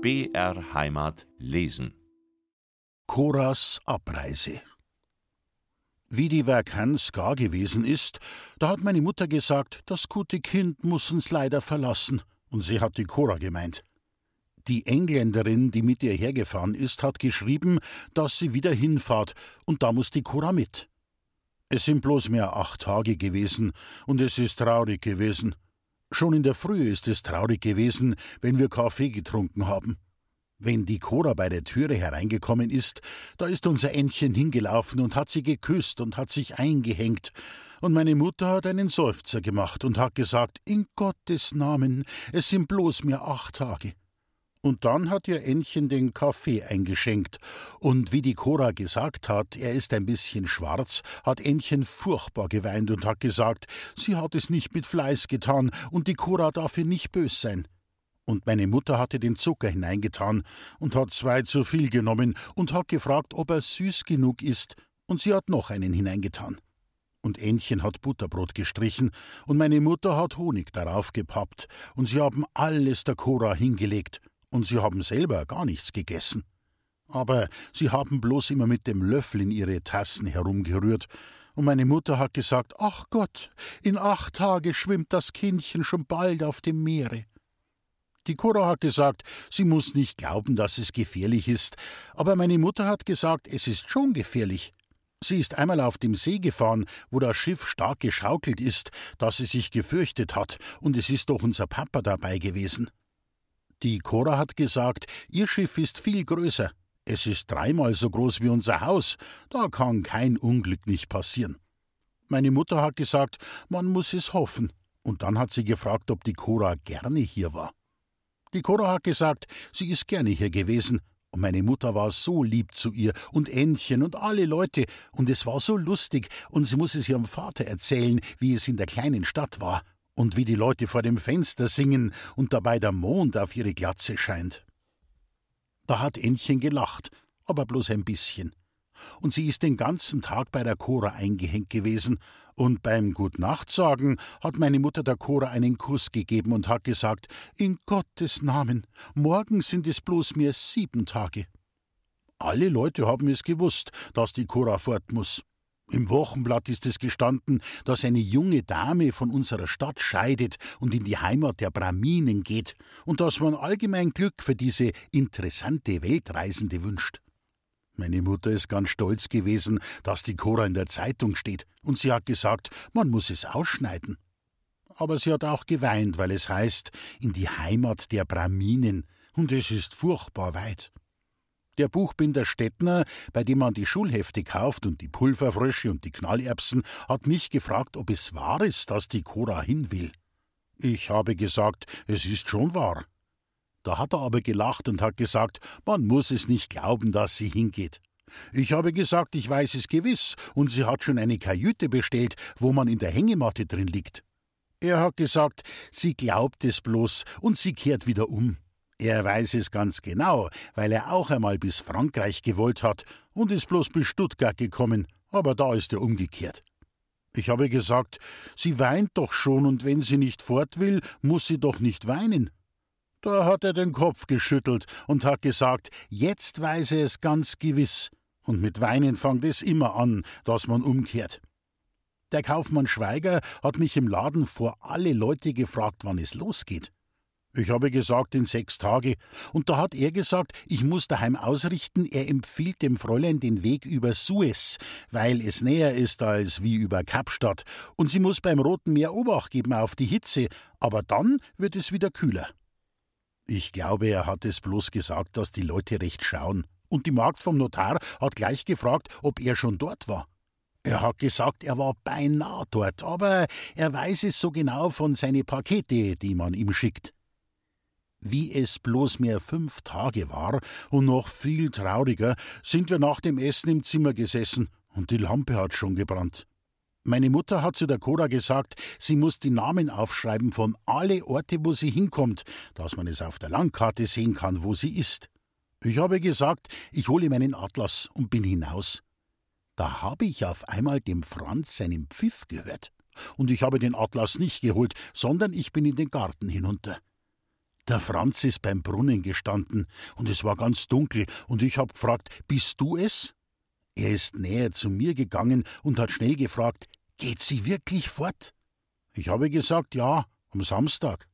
BR Heimat lesen. Koras Abreise. Wie die Vakanz gar gewesen ist, da hat meine Mutter gesagt, das gute Kind muss uns leider verlassen, und sie hat die Cora gemeint. Die Engländerin, die mit ihr hergefahren ist, hat geschrieben, dass sie wieder hinfahrt, und da muss die Cora mit. Es sind bloß mehr acht Tage gewesen, und es ist traurig gewesen. Schon in der Früh ist es traurig gewesen, wenn wir Kaffee getrunken haben. Wenn die Cora bei der Türe hereingekommen ist, da ist unser Entchen hingelaufen und hat sie geküsst und hat sich eingehängt. Und meine Mutter hat einen Seufzer gemacht und hat gesagt, in Gottes Namen, es sind bloß mehr acht Tage. Und dann hat ihr Ännchen den Kaffee eingeschenkt. Und wie die Cora gesagt hat, er ist ein bisschen schwarz, hat Ännchen furchtbar geweint und hat gesagt, sie hat es nicht mit Fleiß getan und die Cora darf ihr nicht bös sein. Und meine Mutter hatte den Zucker hineingetan und hat zwei zu viel genommen und hat gefragt, ob er süß genug ist, und sie hat noch einen hineingetan. Und Ännchen hat Butterbrot gestrichen, und meine Mutter hat Honig darauf gepappt, und sie haben alles der Cora hingelegt, und sie haben selber gar nichts gegessen. Aber sie haben bloß immer mit dem Löffel in ihre Tassen herumgerührt, und meine Mutter hat gesagt, ach Gott, in acht Tage schwimmt das Kindchen schon bald auf dem Meere. Die Cora hat gesagt, sie muss nicht glauben, dass es gefährlich ist, aber meine Mutter hat gesagt, es ist schon gefährlich. Sie ist einmal auf dem See gefahren, wo das Schiff stark geschaukelt ist, dass sie sich gefürchtet hat, und es ist doch unser Papa dabei gewesen. Die Cora hat gesagt, ihr Schiff ist viel größer. Es ist dreimal so groß wie unser Haus. Da kann kein Unglück nicht passieren. Meine Mutter hat gesagt, man muss es hoffen. Und dann hat sie gefragt, ob die Cora gerne hier war. Die Cora hat gesagt, sie ist gerne hier gewesen. Und meine Mutter war so lieb zu ihr und Ännchen und alle Leute. Und es war so lustig. Und sie muss es ihrem Vater erzählen, wie es in der kleinen Stadt war und wie die Leute vor dem Fenster singen und dabei der Mond auf ihre Glatze scheint. Da hat Ännchen gelacht, aber bloß ein bisschen. Und sie ist den ganzen Tag bei der Cora eingehängt gewesen, und beim Gutnachtsagen hat meine Mutter der Cora einen Kuss gegeben und hat gesagt, in Gottes Namen, morgen sind es bloß mehr sieben Tage. Alle Leute haben es gewusst, dass die Cora fort muss. Im Wochenblatt ist es gestanden, dass eine junge Dame von unserer Stadt scheidet und in die Heimat der Braminen geht und dass man allgemein Glück für diese interessante Weltreisende wünscht. Meine Mutter ist ganz stolz gewesen, dass die Cora in der Zeitung steht, und sie hat gesagt, man muss es ausschneiden. Aber sie hat auch geweint, weil es heißt, in die Heimat der Braminen, und es ist furchtbar weit. Der Buchbinder Stettner, bei dem man die Schulhefte kauft und die Pulverfrösche und die Knallerbsen, hat mich gefragt, ob es wahr ist, dass die Cora hin will. Ich habe gesagt, es ist schon wahr. Da hat er aber gelacht und hat gesagt, man muss es nicht glauben, dass sie hingeht. Ich habe gesagt, ich weiß es gewiss, und sie hat schon eine Kajüte bestellt, wo man in der Hängematte drin liegt. Er hat gesagt, sie glaubt es bloß, und sie kehrt wieder um. Er weiß es ganz genau, weil er auch einmal bis Frankreich gewollt hat und ist bloß bis Stuttgart gekommen, aber da ist er umgekehrt. Ich habe gesagt, sie weint doch schon, und wenn sie nicht fort will, muss sie doch nicht weinen. Da hat er den Kopf geschüttelt und hat gesagt, jetzt weiß er es ganz gewiss, und mit Weinen fängt es immer an, dass man umkehrt. Der Kaufmann Schweiger hat mich im Laden vor alle Leute gefragt, wann es losgeht. Ich habe gesagt, in sechs Tage. Und da hat er gesagt, ich muss daheim ausrichten, er empfiehlt dem Fräulein den Weg über Suez, weil es näher ist als wie über Kapstadt. Und sie muss beim Roten Meer Obacht geben auf die Hitze, aber dann wird es wieder kühler. Ich glaube, er hat es bloß gesagt, dass die Leute recht schauen. Und die Magd vom Notar hat gleich gefragt, ob er schon dort war. Er hat gesagt, er war beinahe dort, aber er weiß es so genau von seinen Pakete, die man ihm schickt wie es bloß mehr fünf Tage war, und noch viel trauriger, sind wir nach dem Essen im Zimmer gesessen, und die Lampe hat schon gebrannt. Meine Mutter hat zu der Cora gesagt, sie muss die Namen aufschreiben von alle Orte, wo sie hinkommt, dass man es auf der Landkarte sehen kann, wo sie ist. Ich habe gesagt, ich hole meinen Atlas und bin hinaus. Da habe ich auf einmal dem Franz seinen Pfiff gehört. Und ich habe den Atlas nicht geholt, sondern ich bin in den Garten hinunter. Der Franz ist beim Brunnen gestanden und es war ganz dunkel und ich hab gefragt, bist du es? Er ist näher zu mir gegangen und hat schnell gefragt, geht sie wirklich fort? Ich habe gesagt, ja, am Samstag.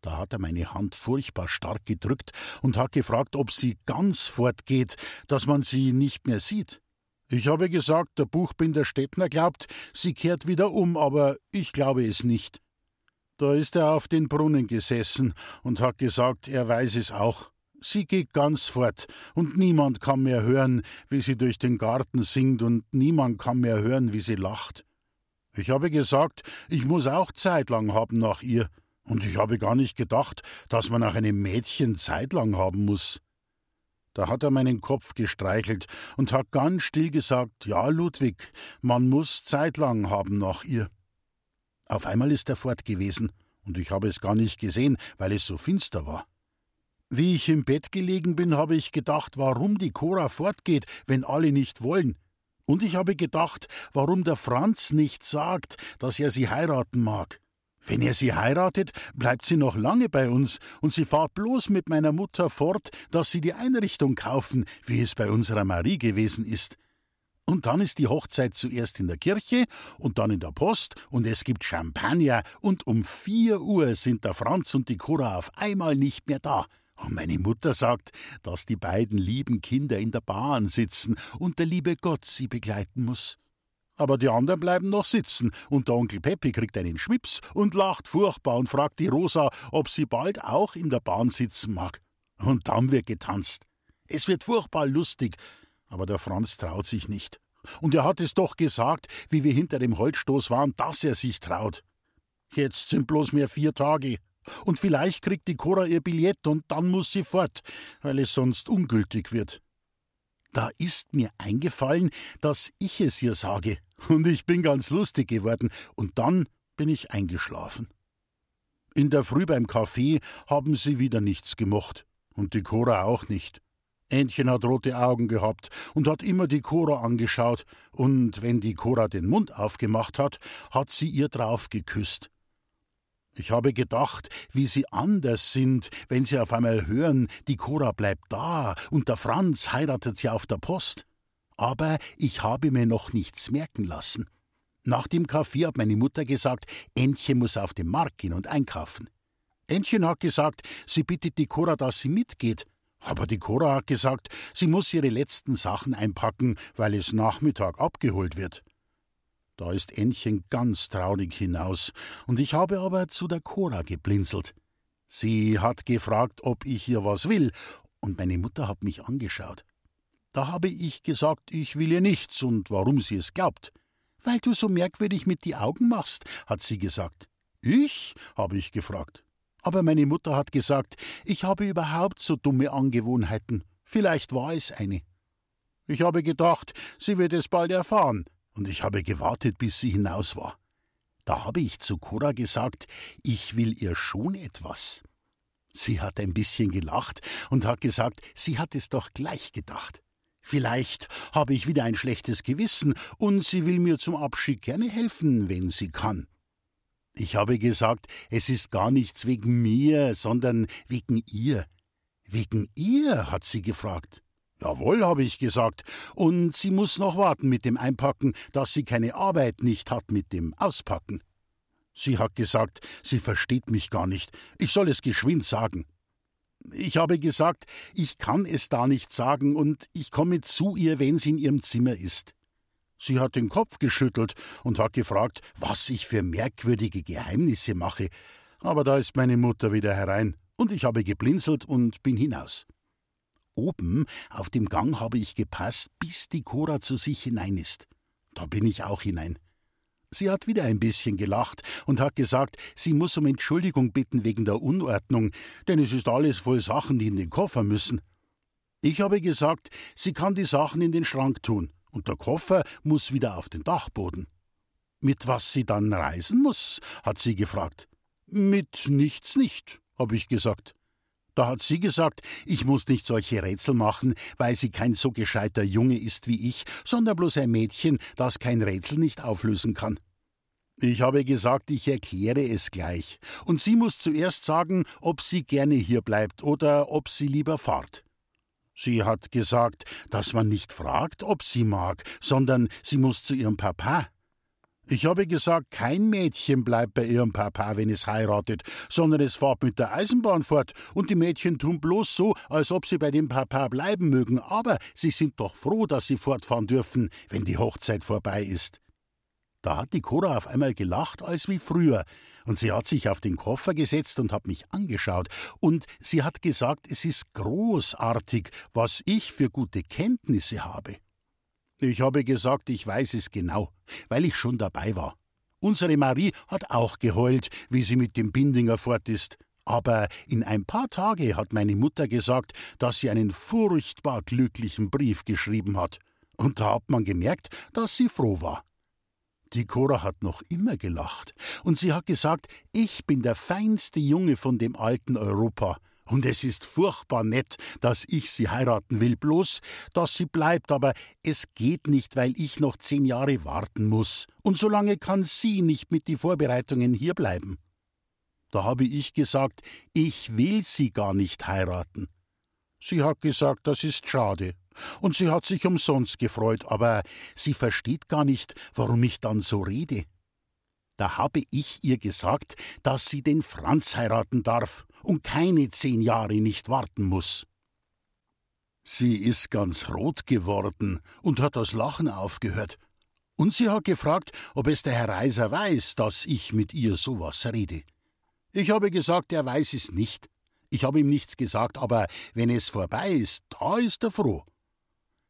Da hat er meine Hand furchtbar stark gedrückt und hat gefragt, ob sie ganz fortgeht, dass man sie nicht mehr sieht. Ich habe gesagt, der Buchbinder Stettner glaubt, sie kehrt wieder um, aber ich glaube es nicht. Da ist er auf den Brunnen gesessen und hat gesagt, er weiß es auch. Sie geht ganz fort, und niemand kann mehr hören, wie sie durch den Garten singt, und niemand kann mehr hören, wie sie lacht. Ich habe gesagt, ich muss auch Zeit lang haben nach ihr, und ich habe gar nicht gedacht, dass man nach einem Mädchen Zeit lang haben muss. Da hat er meinen Kopf gestreichelt und hat ganz still gesagt, ja, Ludwig, man muss Zeit lang haben nach ihr. Auf einmal ist er fort gewesen, und ich habe es gar nicht gesehen, weil es so finster war. Wie ich im Bett gelegen bin, habe ich gedacht, warum die Cora fortgeht, wenn alle nicht wollen. Und ich habe gedacht, warum der Franz nicht sagt, dass er sie heiraten mag. Wenn er sie heiratet, bleibt sie noch lange bei uns, und sie fahrt bloß mit meiner Mutter fort, dass sie die Einrichtung kaufen, wie es bei unserer Marie gewesen ist. Und dann ist die Hochzeit zuerst in der Kirche und dann in der Post und es gibt Champagner und um vier Uhr sind der Franz und die Cora auf einmal nicht mehr da. Und meine Mutter sagt, dass die beiden lieben Kinder in der Bahn sitzen und der liebe Gott sie begleiten muss. Aber die anderen bleiben noch sitzen und der Onkel Peppi kriegt einen Schwips und lacht furchtbar und fragt die Rosa, ob sie bald auch in der Bahn sitzen mag. Und dann wird getanzt. Es wird furchtbar lustig, aber der Franz traut sich nicht. Und er hat es doch gesagt, wie wir hinter dem Holzstoß waren, dass er sich traut. Jetzt sind bloß mehr vier Tage. Und vielleicht kriegt die Cora ihr Billett und dann muss sie fort, weil es sonst ungültig wird. Da ist mir eingefallen, dass ich es ihr sage, und ich bin ganz lustig geworden, und dann bin ich eingeschlafen. In der Früh beim Kaffee haben sie wieder nichts gemocht, und die Cora auch nicht. Ähnchen hat rote Augen gehabt und hat immer die Cora angeschaut, und wenn die Cora den Mund aufgemacht hat, hat sie ihr drauf geküsst. Ich habe gedacht, wie sie anders sind, wenn sie auf einmal hören, die Cora bleibt da und der Franz heiratet sie auf der Post. Aber ich habe mir noch nichts merken lassen. Nach dem Kaffee hat meine Mutter gesagt, Entchen muss auf den Markt gehen und einkaufen. Entchen hat gesagt, sie bittet die Cora, dass sie mitgeht. Aber die Cora hat gesagt, sie muss ihre letzten Sachen einpacken, weil es Nachmittag abgeholt wird. Da ist Ännchen ganz traurig hinaus, und ich habe aber zu der Cora geblinzelt. Sie hat gefragt, ob ich ihr was will, und meine Mutter hat mich angeschaut. Da habe ich gesagt, ich will ihr nichts und warum sie es glaubt. Weil du so merkwürdig mit die Augen machst, hat sie gesagt. Ich? habe ich gefragt. Aber meine Mutter hat gesagt, ich habe überhaupt so dumme Angewohnheiten. Vielleicht war es eine. Ich habe gedacht, sie wird es bald erfahren, und ich habe gewartet, bis sie hinaus war. Da habe ich zu Cora gesagt, ich will ihr schon etwas. Sie hat ein bisschen gelacht und hat gesagt, sie hat es doch gleich gedacht. Vielleicht habe ich wieder ein schlechtes Gewissen und sie will mir zum Abschied gerne helfen, wenn sie kann. Ich habe gesagt, es ist gar nichts wegen mir, sondern wegen ihr. Wegen ihr, hat sie gefragt. Jawohl, habe ich gesagt, und sie muss noch warten mit dem Einpacken, dass sie keine Arbeit nicht hat mit dem Auspacken. Sie hat gesagt, sie versteht mich gar nicht, ich soll es geschwind sagen. Ich habe gesagt, ich kann es da nicht sagen, und ich komme zu ihr, wenn sie in ihrem Zimmer ist. Sie hat den Kopf geschüttelt und hat gefragt, was ich für merkwürdige Geheimnisse mache, aber da ist meine Mutter wieder herein, und ich habe geblinzelt und bin hinaus. Oben auf dem Gang habe ich gepasst, bis die Cora zu sich hinein ist. Da bin ich auch hinein. Sie hat wieder ein bisschen gelacht und hat gesagt, sie muss um Entschuldigung bitten wegen der Unordnung, denn es ist alles voll Sachen, die in den Koffer müssen. Ich habe gesagt, sie kann die Sachen in den Schrank tun und der Koffer muss wieder auf den Dachboden. Mit was sie dann reisen muss, hat sie gefragt. Mit nichts nicht, habe ich gesagt. Da hat sie gesagt, ich muss nicht solche Rätsel machen, weil sie kein so gescheiter Junge ist wie ich, sondern bloß ein Mädchen, das kein Rätsel nicht auflösen kann. Ich habe gesagt, ich erkläre es gleich. Und sie muss zuerst sagen, ob sie gerne hier bleibt oder ob sie lieber fahrt. Sie hat gesagt, dass man nicht fragt, ob sie mag, sondern sie muss zu ihrem Papa. Ich habe gesagt, kein Mädchen bleibt bei ihrem Papa, wenn es heiratet, sondern es fährt mit der Eisenbahn fort, und die Mädchen tun bloß so, als ob sie bei dem Papa bleiben mögen, aber sie sind doch froh, dass sie fortfahren dürfen, wenn die Hochzeit vorbei ist. Da hat die Cora auf einmal gelacht als wie früher, und sie hat sich auf den Koffer gesetzt und hat mich angeschaut, und sie hat gesagt, es ist großartig, was ich für gute Kenntnisse habe. Ich habe gesagt, ich weiß es genau, weil ich schon dabei war. Unsere Marie hat auch geheult, wie sie mit dem Bindinger fort ist. Aber in ein paar Tage hat meine Mutter gesagt, dass sie einen furchtbar glücklichen Brief geschrieben hat. Und da hat man gemerkt, dass sie froh war. Die Cora hat noch immer gelacht, und sie hat gesagt, ich bin der feinste Junge von dem alten Europa, und es ist furchtbar nett, dass ich sie heiraten will, bloß, dass sie bleibt, aber es geht nicht, weil ich noch zehn Jahre warten muss, und so lange kann sie nicht mit die Vorbereitungen hier bleiben. Da habe ich gesagt, ich will sie gar nicht heiraten. Sie hat gesagt, das ist schade, und sie hat sich umsonst gefreut, aber sie versteht gar nicht, warum ich dann so rede. Da habe ich ihr gesagt, dass sie den Franz heiraten darf und keine zehn Jahre nicht warten muss. Sie ist ganz rot geworden und hat das Lachen aufgehört. Und sie hat gefragt, ob es der Herr Reiser weiß, dass ich mit ihr sowas rede. Ich habe gesagt, er weiß es nicht. Ich habe ihm nichts gesagt, aber wenn es vorbei ist, da ist er froh.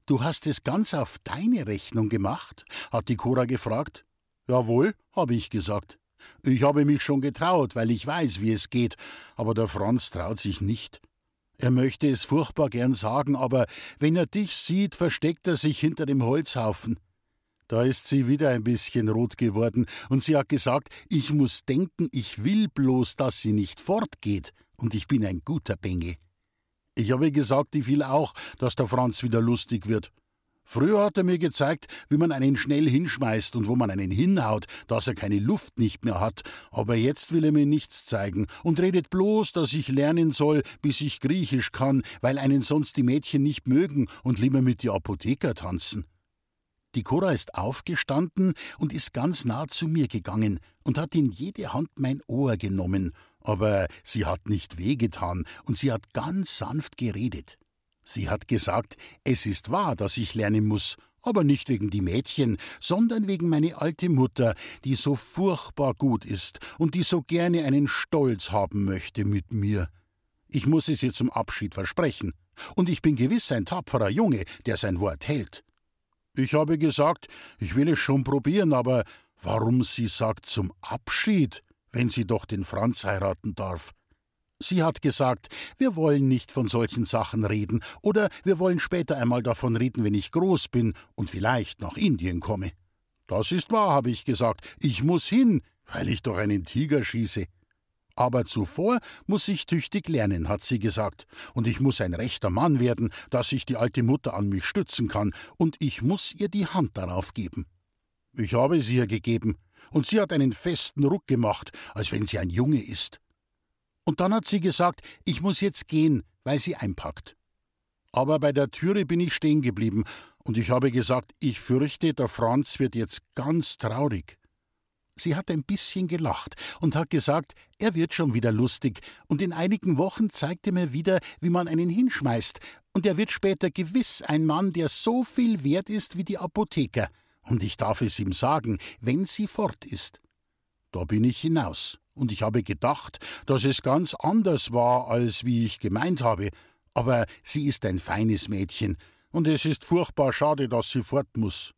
Du hast es ganz auf deine Rechnung gemacht? hat die Cora gefragt. Jawohl, habe ich gesagt. Ich habe mich schon getraut, weil ich weiß, wie es geht, aber der Franz traut sich nicht. Er möchte es furchtbar gern sagen, aber wenn er dich sieht, versteckt er sich hinter dem Holzhaufen. Da ist sie wieder ein bisschen rot geworden, und sie hat gesagt, ich muss denken, ich will bloß, dass sie nicht fortgeht, und ich bin ein guter Bengel. Ich habe gesagt, ich will auch, dass der Franz wieder lustig wird. Früher hat er mir gezeigt, wie man einen schnell hinschmeißt und wo man einen hinhaut, dass er keine Luft nicht mehr hat, aber jetzt will er mir nichts zeigen und redet bloß, dass ich lernen soll, bis ich Griechisch kann, weil einen sonst die Mädchen nicht mögen und lieber mit die Apotheker tanzen. Die Cora ist aufgestanden und ist ganz nah zu mir gegangen und hat in jede Hand mein Ohr genommen aber sie hat nicht wehgetan und sie hat ganz sanft geredet. Sie hat gesagt, es ist wahr, dass ich lernen muss, aber nicht wegen die Mädchen, sondern wegen meine alte Mutter, die so furchtbar gut ist und die so gerne einen Stolz haben möchte mit mir. Ich muss es ihr zum Abschied versprechen, und ich bin gewiss ein tapferer Junge, der sein Wort hält. Ich habe gesagt, ich will es schon probieren, aber warum sie sagt zum Abschied? wenn sie doch den Franz heiraten darf. Sie hat gesagt, wir wollen nicht von solchen Sachen reden, oder wir wollen später einmal davon reden, wenn ich groß bin und vielleicht nach Indien komme. Das ist wahr, habe ich gesagt, ich muss hin, weil ich doch einen Tiger schieße. Aber zuvor muss ich tüchtig lernen, hat sie gesagt, und ich muss ein rechter Mann werden, dass sich die alte Mutter an mich stützen kann, und ich muss ihr die Hand darauf geben. Ich habe sie ihr gegeben, und sie hat einen festen Ruck gemacht, als wenn sie ein Junge ist. Und dann hat sie gesagt, ich muss jetzt gehen, weil sie einpackt. Aber bei der Türe bin ich stehen geblieben, und ich habe gesagt, ich fürchte, der Franz wird jetzt ganz traurig. Sie hat ein bisschen gelacht und hat gesagt, er wird schon wieder lustig, und in einigen Wochen zeigt er mir wieder, wie man einen hinschmeißt, und er wird später gewiss ein Mann, der so viel wert ist wie die Apotheker. Und ich darf es ihm sagen, wenn sie fort ist. Da bin ich hinaus, und ich habe gedacht, dass es ganz anders war, als wie ich gemeint habe, aber sie ist ein feines Mädchen, und es ist furchtbar schade, dass sie fort muss.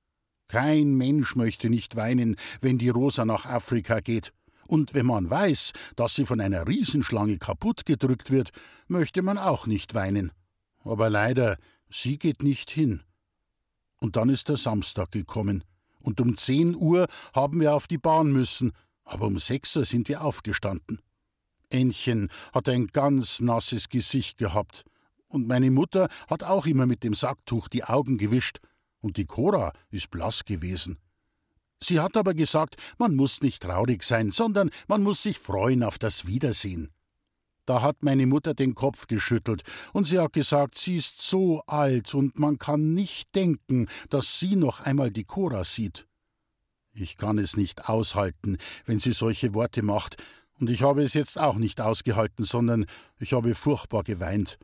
Kein Mensch möchte nicht weinen, wenn die Rosa nach Afrika geht. Und wenn man weiß, dass sie von einer Riesenschlange kaputt gedrückt wird, möchte man auch nicht weinen. Aber leider, sie geht nicht hin. Und dann ist der Samstag gekommen. Und um zehn Uhr haben wir auf die Bahn müssen, aber um sechs Uhr sind wir aufgestanden. Ännchen hat ein ganz nasses Gesicht gehabt. Und meine Mutter hat auch immer mit dem Sacktuch die Augen gewischt. Und die Cora ist blass gewesen. Sie hat aber gesagt, man muss nicht traurig sein, sondern man muss sich freuen auf das Wiedersehen. Da hat meine Mutter den Kopf geschüttelt, und sie hat gesagt, sie ist so alt, und man kann nicht denken, dass sie noch einmal die Cora sieht. Ich kann es nicht aushalten, wenn sie solche Worte macht, und ich habe es jetzt auch nicht ausgehalten, sondern ich habe furchtbar geweint.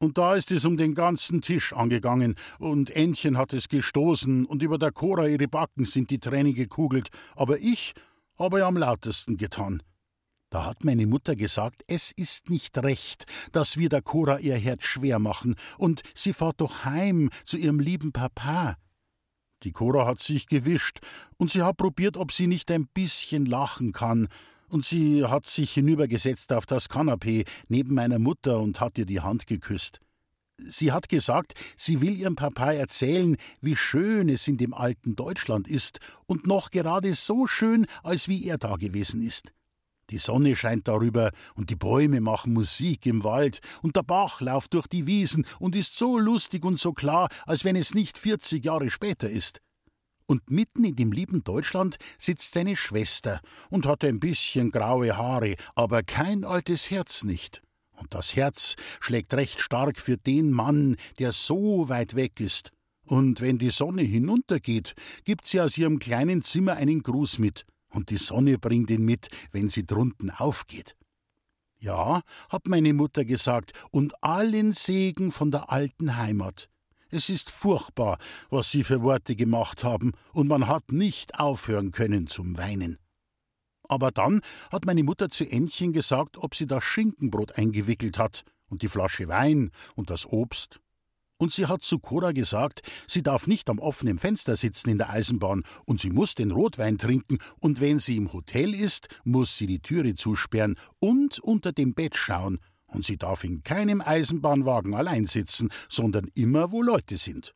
Und da ist es um den ganzen Tisch angegangen, und Ännchen hat es gestoßen, und über der Cora ihre Backen sind die Tränen gekugelt, aber ich habe am lautesten getan. Da hat meine Mutter gesagt, es ist nicht recht, dass wir der Cora ihr Herz schwer machen, und sie fahrt doch heim zu ihrem lieben Papa. Die Cora hat sich gewischt, und sie hat probiert, ob sie nicht ein bisschen lachen kann, und sie hat sich hinübergesetzt auf das Kanapee neben meiner Mutter und hat ihr die Hand geküsst. Sie hat gesagt, sie will ihrem Papa erzählen, wie schön es in dem alten Deutschland ist und noch gerade so schön, als wie er da gewesen ist. Die Sonne scheint darüber und die Bäume machen Musik im Wald und der Bach läuft durch die Wiesen und ist so lustig und so klar, als wenn es nicht vierzig Jahre später ist. Und mitten in dem lieben Deutschland sitzt seine Schwester und hat ein bisschen graue Haare, aber kein altes Herz nicht. Und das Herz schlägt recht stark für den Mann, der so weit weg ist. Und wenn die Sonne hinuntergeht, gibt sie aus ihrem kleinen Zimmer einen Gruß mit, und die Sonne bringt ihn mit, wenn sie drunten aufgeht. Ja, hat meine Mutter gesagt, und allen Segen von der alten Heimat. Es ist furchtbar, was Sie für Worte gemacht haben, und man hat nicht aufhören können zum Weinen. Aber dann hat meine Mutter zu Ännchen gesagt, ob sie das Schinkenbrot eingewickelt hat und die Flasche Wein und das Obst. Und sie hat zu Cora gesagt, sie darf nicht am offenen Fenster sitzen in der Eisenbahn und sie muss den Rotwein trinken und wenn sie im Hotel ist, muss sie die Türe zusperren und unter dem Bett schauen und sie darf in keinem Eisenbahnwagen allein sitzen, sondern immer, wo Leute sind.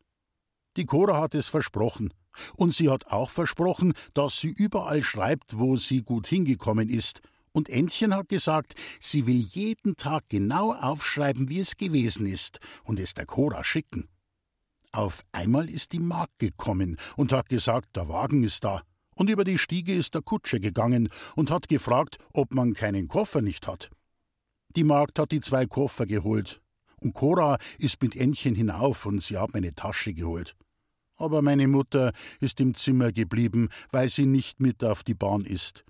Die Cora hat es versprochen. Und sie hat auch versprochen, dass sie überall schreibt, wo sie gut hingekommen ist. Und Entchen hat gesagt, sie will jeden Tag genau aufschreiben, wie es gewesen ist, und es der Cora schicken. Auf einmal ist die Magd gekommen und hat gesagt, der Wagen ist da. Und über die Stiege ist der Kutscher gegangen und hat gefragt, ob man keinen Koffer nicht hat. Die Magd hat die zwei Koffer geholt. Und Cora ist mit Ännchen hinauf und sie hat meine Tasche geholt. Aber meine Mutter ist im Zimmer geblieben, weil sie nicht mit auf die Bahn ist.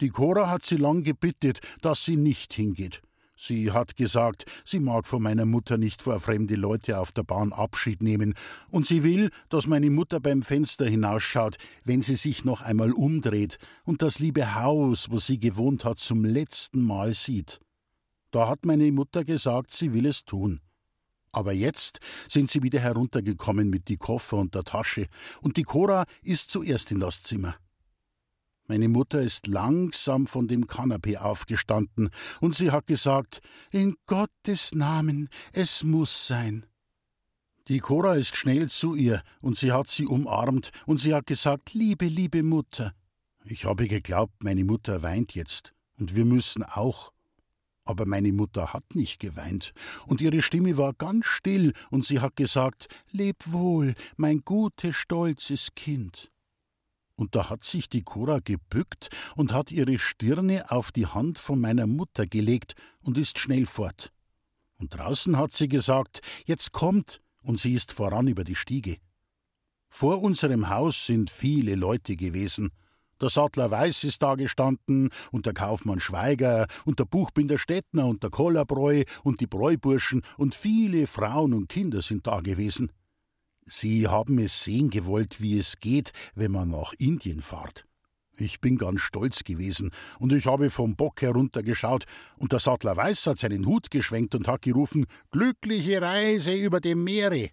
Die Cora hat sie lang gebittet, dass sie nicht hingeht. Sie hat gesagt, sie mag von meiner Mutter nicht vor fremde Leute auf der Bahn Abschied nehmen, und sie will, dass meine Mutter beim Fenster hinausschaut, wenn sie sich noch einmal umdreht und das liebe Haus, wo sie gewohnt hat, zum letzten Mal sieht. Da hat meine Mutter gesagt, sie will es tun. Aber jetzt sind sie wieder heruntergekommen mit die Koffer und der Tasche, und die Cora ist zuerst in das Zimmer. Meine Mutter ist langsam von dem Kanapee aufgestanden, und sie hat gesagt, in Gottes Namen, es muss sein. Die Cora ist schnell zu ihr, und sie hat sie umarmt, und sie hat gesagt, liebe, liebe Mutter. Ich habe geglaubt, meine Mutter weint jetzt, und wir müssen auch. Aber meine Mutter hat nicht geweint, und ihre Stimme war ganz still, und sie hat gesagt Leb wohl, mein gutes, stolzes Kind. Und da hat sich die Cora gebückt und hat ihre Stirne auf die Hand von meiner Mutter gelegt und ist schnell fort. Und draußen hat sie gesagt Jetzt kommt, und sie ist voran über die Stiege. Vor unserem Haus sind viele Leute gewesen, der Sattler Weiß ist da gestanden und der Kaufmann Schweiger und der Buchbinder Stettner und der Kollerbräu und die Bräuburschen und viele Frauen und Kinder sind da gewesen. Sie haben es sehen gewollt, wie es geht, wenn man nach Indien fahrt. Ich bin ganz stolz gewesen, und ich habe vom Bock heruntergeschaut, und der Sattler Weiß hat seinen Hut geschwenkt und hat gerufen Glückliche Reise über dem Meere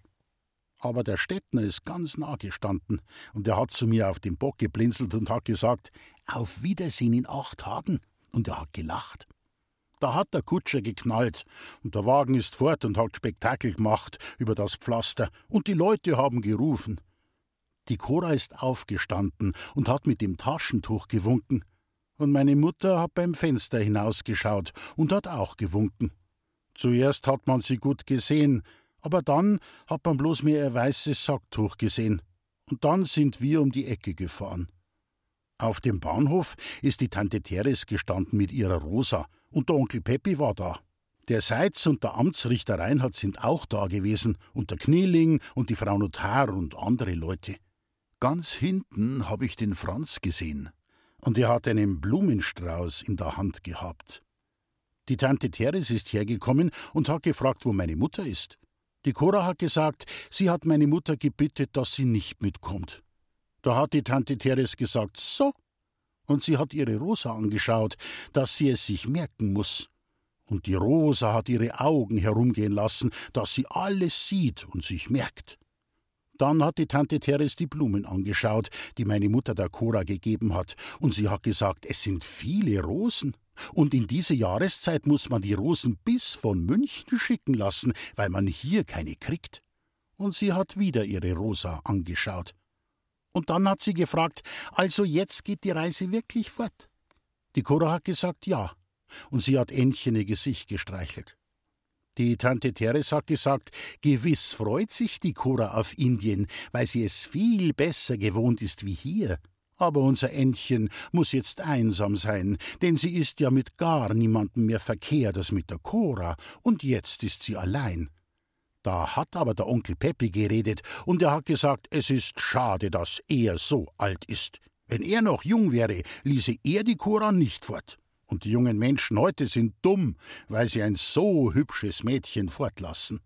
aber der Stettner ist ganz nah gestanden und er hat zu mir auf den Bock geblinzelt und hat gesagt: Auf Wiedersehen in acht Tagen. Und er hat gelacht. Da hat der Kutscher geknallt und der Wagen ist fort und hat Spektakel gemacht über das Pflaster und die Leute haben gerufen. Die Cora ist aufgestanden und hat mit dem Taschentuch gewunken. Und meine Mutter hat beim Fenster hinausgeschaut und hat auch gewunken. Zuerst hat man sie gut gesehen, aber dann hat man bloß mehr ein weißes Sacktuch gesehen. Und dann sind wir um die Ecke gefahren. Auf dem Bahnhof ist die Tante Teres gestanden mit ihrer Rosa und der Onkel Peppi war da. Der Seitz und der Amtsrichter Reinhard sind auch da gewesen und der Knieling und die Frau Notar und andere Leute. Ganz hinten habe ich den Franz gesehen und er hat einen Blumenstrauß in der Hand gehabt. Die Tante Teres ist hergekommen und hat gefragt, wo meine Mutter ist. Die Cora hat gesagt, sie hat meine Mutter gebittet, dass sie nicht mitkommt. Da hat die Tante Teres gesagt, so. Und sie hat ihre Rosa angeschaut, dass sie es sich merken muss. Und die Rosa hat ihre Augen herumgehen lassen, dass sie alles sieht und sich merkt. Dann hat die Tante Teres die Blumen angeschaut, die meine Mutter der Cora gegeben hat, und sie hat gesagt, es sind viele Rosen. Und in diese Jahreszeit muss man die Rosen bis von München schicken lassen, weil man hier keine kriegt. Und sie hat wieder ihre Rosa angeschaut. Und dann hat sie gefragt, also jetzt geht die Reise wirklich fort? Die Cora hat gesagt, ja. Und sie hat Ännchen ihr Gesicht gestreichelt. Die Tante Teres hat gesagt, gewiss freut sich die Cora auf Indien, weil sie es viel besser gewohnt ist wie hier. Aber unser Entchen muss jetzt einsam sein, denn sie ist ja mit gar niemandem mehr verkehrt als mit der Cora, und jetzt ist sie allein. Da hat aber der Onkel Peppi geredet, und er hat gesagt, es ist schade, dass er so alt ist. Wenn er noch jung wäre, ließe er die Cora nicht fort. Und die jungen Menschen heute sind dumm, weil sie ein so hübsches Mädchen fortlassen.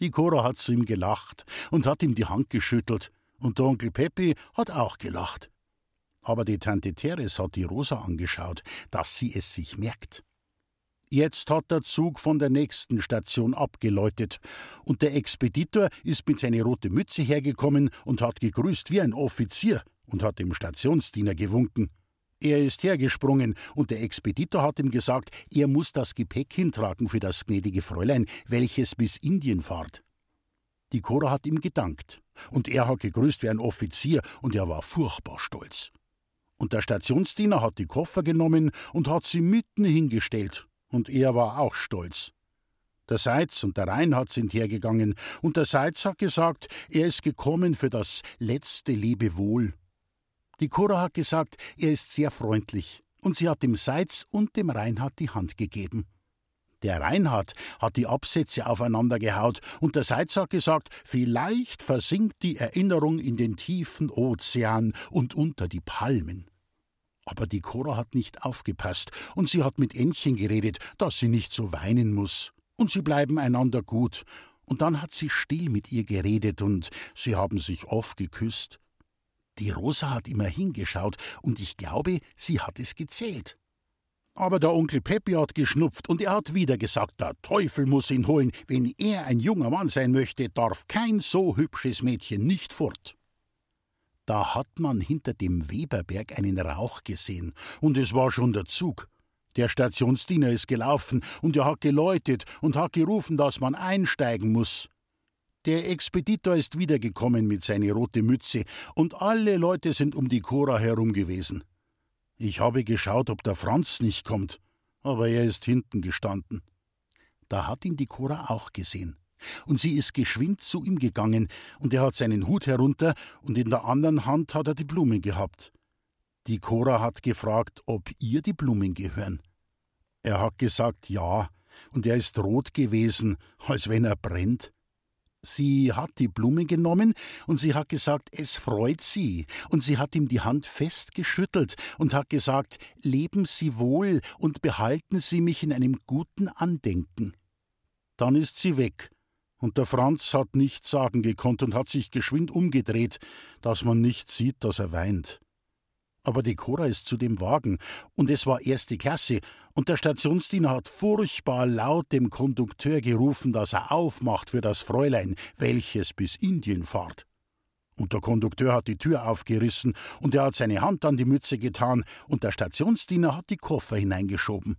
Die Cora hat zu ihm gelacht und hat ihm die Hand geschüttelt, und der Onkel Peppi hat auch gelacht. Aber die Tante Teres hat die Rosa angeschaut, dass sie es sich merkt. Jetzt hat der Zug von der nächsten Station abgeläutet, und der Expeditor ist mit seiner rote Mütze hergekommen und hat gegrüßt wie ein Offizier und hat dem Stationsdiener gewunken. Er ist hergesprungen, und der Expeditor hat ihm gesagt, er muss das Gepäck hintragen für das gnädige Fräulein, welches bis Indien fahrt. Die Cora hat ihm gedankt, und er hat gegrüßt wie ein Offizier, und er war furchtbar stolz und der Stationsdiener hat die Koffer genommen und hat sie mitten hingestellt, und er war auch stolz. Der Seitz und der Reinhard sind hergegangen, und der Seitz hat gesagt, er ist gekommen für das letzte Lebewohl. Die Cora hat gesagt, er ist sehr freundlich, und sie hat dem Seitz und dem Reinhard die Hand gegeben. Der Reinhard hat die Absätze aufeinander gehaut und der Seitz hat gesagt, vielleicht versinkt die Erinnerung in den tiefen Ozean und unter die Palmen. Aber die Cora hat nicht aufgepasst und sie hat mit Ännchen geredet, dass sie nicht so weinen muss. Und sie bleiben einander gut. Und dann hat sie still mit ihr geredet und sie haben sich oft geküsst. Die Rosa hat immer hingeschaut und ich glaube, sie hat es gezählt. Aber der Onkel Peppi hat geschnupft und er hat wieder gesagt, der Teufel muss ihn holen. Wenn er ein junger Mann sein möchte, darf kein so hübsches Mädchen nicht fort. Da hat man hinter dem Weberberg einen Rauch gesehen, und es war schon der Zug. Der Stationsdiener ist gelaufen, und er hat geläutet und hat gerufen, dass man einsteigen muss. Der Expeditor ist wiedergekommen mit seiner rote Mütze, und alle Leute sind um die Cora herum gewesen. Ich habe geschaut, ob der Franz nicht kommt, aber er ist hinten gestanden. Da hat ihn die Cora auch gesehen und sie ist geschwind zu ihm gegangen, und er hat seinen Hut herunter, und in der anderen Hand hat er die Blumen gehabt. Die Cora hat gefragt, ob ihr die Blumen gehören. Er hat gesagt ja, und er ist rot gewesen, als wenn er brennt. Sie hat die Blume genommen und sie hat gesagt, es freut sie, und sie hat ihm die Hand fest geschüttelt und hat gesagt, leben Sie wohl und behalten Sie mich in einem guten Andenken. Dann ist sie weg, und der Franz hat nichts sagen gekonnt und hat sich geschwind umgedreht, dass man nicht sieht, dass er weint. Aber die Cora ist zu dem Wagen, und es war erste Klasse, und der Stationsdiener hat furchtbar laut dem Kondukteur gerufen, dass er aufmacht für das Fräulein, welches bis Indien fahrt. Und der Kondukteur hat die Tür aufgerissen, und er hat seine Hand an die Mütze getan, und der Stationsdiener hat die Koffer hineingeschoben.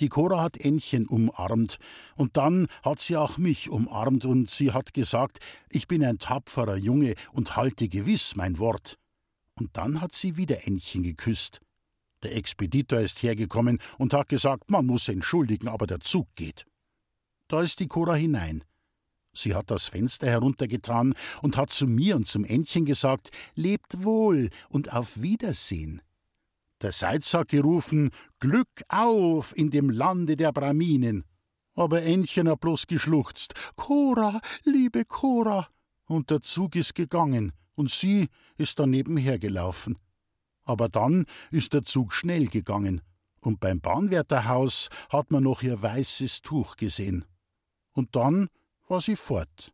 Die Cora hat Ännchen umarmt, und dann hat sie auch mich umarmt, und sie hat gesagt, ich bin ein tapferer Junge und halte gewiss mein Wort. Und dann hat sie wieder Ännchen geküsst. Der Expeditor ist hergekommen und hat gesagt, man muss entschuldigen, aber der Zug geht. Da ist die Cora hinein. Sie hat das Fenster heruntergetan und hat zu mir und zum Entchen gesagt: Lebt wohl und auf Wiedersehen. Der Seitz hat gerufen: Glück auf in dem Lande der Braminen. Aber Entchen hat bloß geschluchzt: Cora, liebe Cora. Und der Zug ist gegangen und sie ist daneben hergelaufen. Aber dann ist der Zug schnell gegangen und beim Bahnwärterhaus hat man noch ihr weißes Tuch gesehen. Und dann war sie fort.